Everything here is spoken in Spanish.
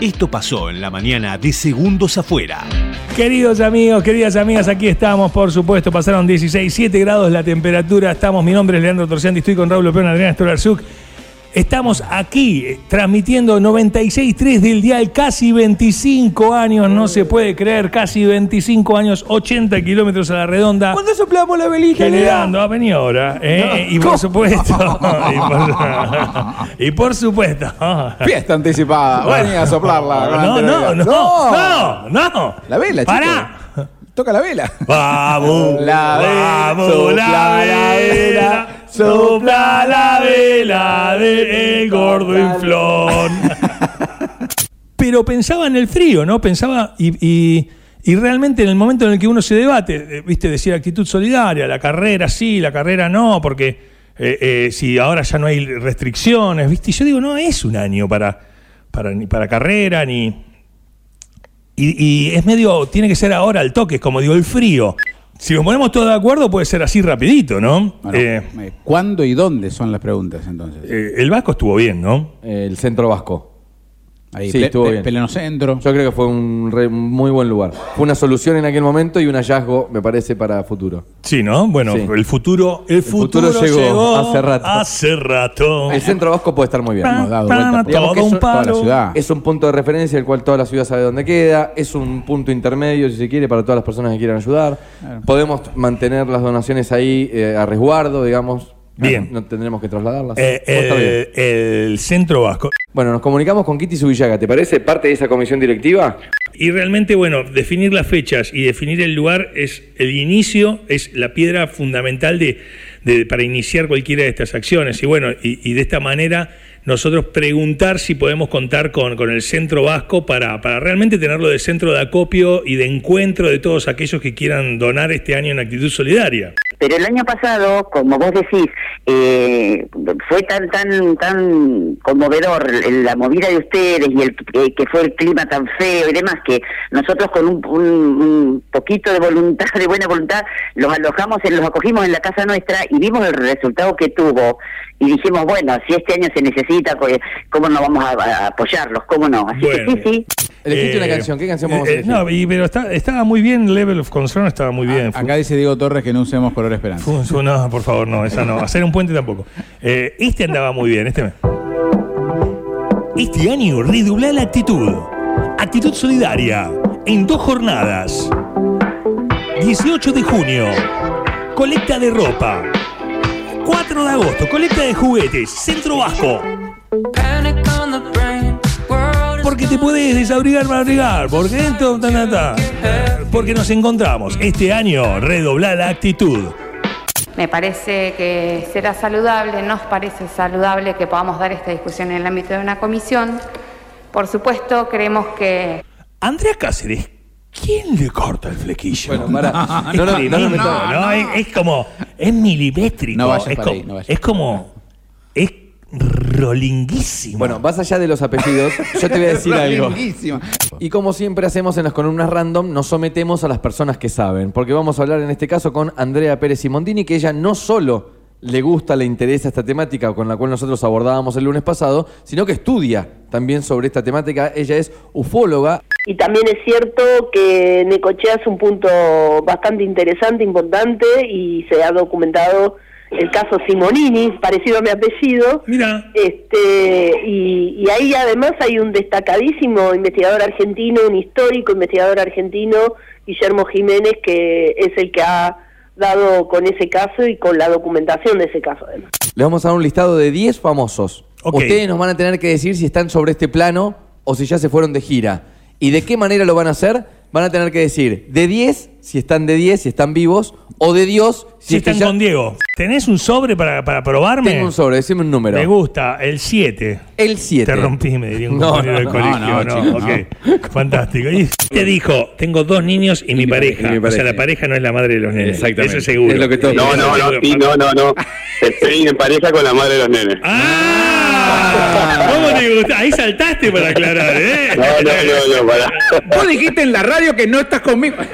Esto pasó en la mañana de Segundos Afuera. Queridos amigos, queridas amigas, aquí estamos, por supuesto. Pasaron 16, 7 grados la temperatura. Estamos, mi nombre es Leandro Torcianti, estoy con Raúl León, Adrián Storarzuk. Estamos aquí eh, transmitiendo 96.3 del dial, casi 25 años, no se puede creer, casi 25 años, 80 kilómetros a la redonda. ¿Cuándo soplamos la velita? Generando, ha venido ahora. eh, y por supuesto, y por, y por supuesto. Fiesta anticipada. Vení a soplarla. No, no, no, no, no. La vela, chico. Pará. Toca la vela. Vamos, La vela, vamos, sopla la la vela, vela, sopla la vela del gordo inflón. Pero pensaba en el frío, ¿no? Pensaba y, y- y realmente en el momento en el que uno se debate, eh, viste, decir actitud solidaria, la carrera sí, la carrera no, porque eh, eh, si ahora ya no hay restricciones, viste, y yo digo, no es un año para, para, ni para carrera, ni, y, y es medio, tiene que ser ahora al toque, es como digo, el frío. Si nos ponemos todos de acuerdo, puede ser así rapidito, ¿no? Bueno, Eh, eh, ¿Cuándo y dónde son las preguntas entonces? eh, el Vasco estuvo bien, ¿no? El centro vasco. Ahí, sí, ple- estuvo bien. Pleno centro. Yo creo que fue un re- muy buen lugar. Fue una solución en aquel momento y un hallazgo, me parece, para futuro. Sí, ¿no? Bueno, Sí. el futuro, el futuro, futuro llegó llegó, hace rato. Hace rato. El centro vasco puede estar muy bien. Hemos dado vuelta por Digamos que todo es un un- toda la ciudad. Es un punto de referencia el cual toda la ciudad sabe dónde queda. Es un punto intermedio, si se quiere, para todas las personas que quieran ayudar. Claro. Podemos mantener las donaciones ahí eh, a resguardo, digamos. Bien. No tendremos que trasladarlas. Eh, el, el centro vasco. Bueno, nos comunicamos con Kitty Subillaga. ¿Te parece parte de esa comisión directiva? Y realmente, bueno, definir las fechas y definir el lugar es el inicio, es la piedra fundamental de, para iniciar cualquiera de estas acciones. Y bueno, y, y de esta manera nosotros preguntar si podemos contar con, con el centro vasco para, para realmente tenerlo de centro de acopio y de encuentro de todos aquellos que quieran donar este año en actitud solidaria. Pero el año pasado, como vos decís, eh, fue tan tan tan conmovedor el- la movida de ustedes y el eh, que fue el clima tan feo y demás que nosotros con un, un- un poquito de voluntad, de buena voluntad, los alojamos, en, los acogimos en la casa nuestra y vimos el resultado que tuvo y dijimos bueno, si este año se necesita, pues, ¿cómo no vamos a, a apoyarlos? ¿Cómo no? Así Bueno. que sí, sí. Elegiste una canción. ¿Qué canción vamos a eh, elegir? no, y- pero está- estaba muy bien, Level of Concern estaba muy bien. Acá dice Diego Torres que no usemos color esperanza. Fu- fu- No, por favor, no, esa no. Hacer un puente tampoco. Eh, este andaba muy bien, este. Este año redobla la actitud. Actitud solidaria. En dos jornadas. 18 de junio. Colecta de ropa. 4 de agosto. Colecta de juguetes. Centro Vasco. Te puedes desabrigar para abrigar. Porque esto, ta, ta, ta. Porque nos encontramos este año. Redoblar la actitud. Me parece que será saludable, nos parece saludable que podamos dar esta discusión en el ámbito de una comisión. Por supuesto, creemos que Andrea Cáceres, ¿quién le corta el flequillo? Bueno, pará. Es No, no, no, no, no, ¿no? Es, es como, es milimétrico. No vayas es, para como, ahí, no vayas. es como, es rolinguísimo. Bueno, más allá de los apellidos, yo te voy a decir algo. Y como siempre hacemos en las columnas random, nos sometemos a las personas que saben. Porque vamos a hablar en este caso con Andrea Pérez Simondini, que ella no solo le gusta, le interesa esta temática con la cual nosotros abordábamos el lunes pasado, sino que estudia también sobre esta temática. Ella es ufóloga. Y también es cierto que Necochea es un punto bastante interesante, importante, y se ha documentado el caso Simonini, parecido a mi apellido. Mira, Este, y, y ahí además hay un destacadísimo investigador argentino, un histórico investigador argentino, Guillermo Jiménez, que es el que ha dado con ese caso y con la documentación de ese caso además. Les vamos a dar un listado de 10 famosos. Ok. Ustedes nos van a tener que decir si están sobre este plano o si ya se fueron de gira. ¿Y de qué manera lo van a hacer? Van a tener que decir de 10, si están de 10, si están vivos, o de Dios, si, si es que están ya- con Diego, ¿tenés un sobre para, para probarme? Tengo un sobre, decime un número. Me gusta, el 7. El 7. Te rompí, me diría un No, compañero del no, colegio. no, No, chico, ok. Fantástico. Y te dijo, tengo dos niños y, mi, mi pareja. pareja, y mi O sea, la pareja no es la madre de los nenes. Exactamente. Eso seguro. Es lo que todos No, no, no, sí, no, no, no. Estoy en pareja con la madre de los nenes. ¡Ah! Ahí saltaste para aclarar, ¿eh? No, no, no, no, para. Vos dijiste en la radio que no estás conmigo.